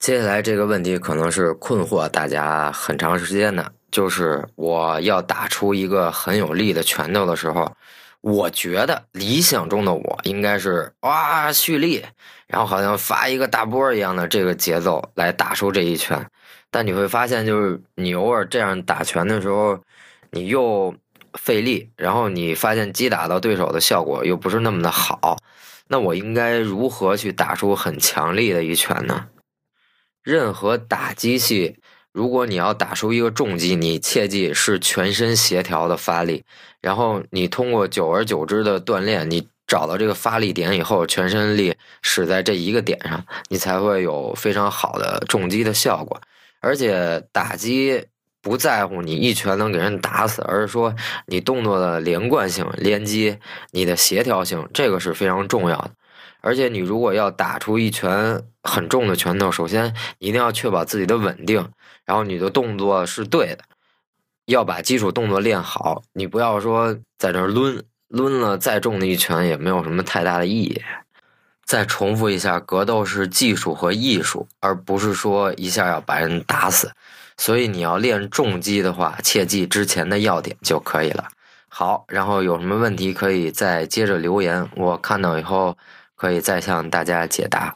接下来这个问题可能是困惑大家很长时间的，就是我要打出一个很有力的拳头的时候，我觉得理想中的我应该是哇蓄力，然后好像发一个大波一样的这个节奏来打出这一拳。但你会发现，就是你偶尔这样打拳的时候，你又费力，然后你发现击打到对手的效果又不是那么的好。那我应该如何去打出很强力的一拳呢？任何打击器，如果你要打出一个重击，你切记是全身协调的发力。然后你通过久而久之的锻炼，你找到这个发力点以后，全身力使在这一个点上，你才会有非常好的重击的效果。而且打击不在乎你一拳能给人打死，而是说你动作的连贯性、连击、你的协调性，这个是非常重要的。而且你如果要打出一拳很重的拳头，首先一定要确保自己的稳定，然后你的动作是对的，要把基础动作练好。你不要说在这抡抡了再重的一拳也没有什么太大的意义。再重复一下，格斗是技术和艺术，而不是说一下要把人打死。所以你要练重击的话，切记之前的要点就可以了。好，然后有什么问题可以再接着留言，我看到以后。可以再向大家解答。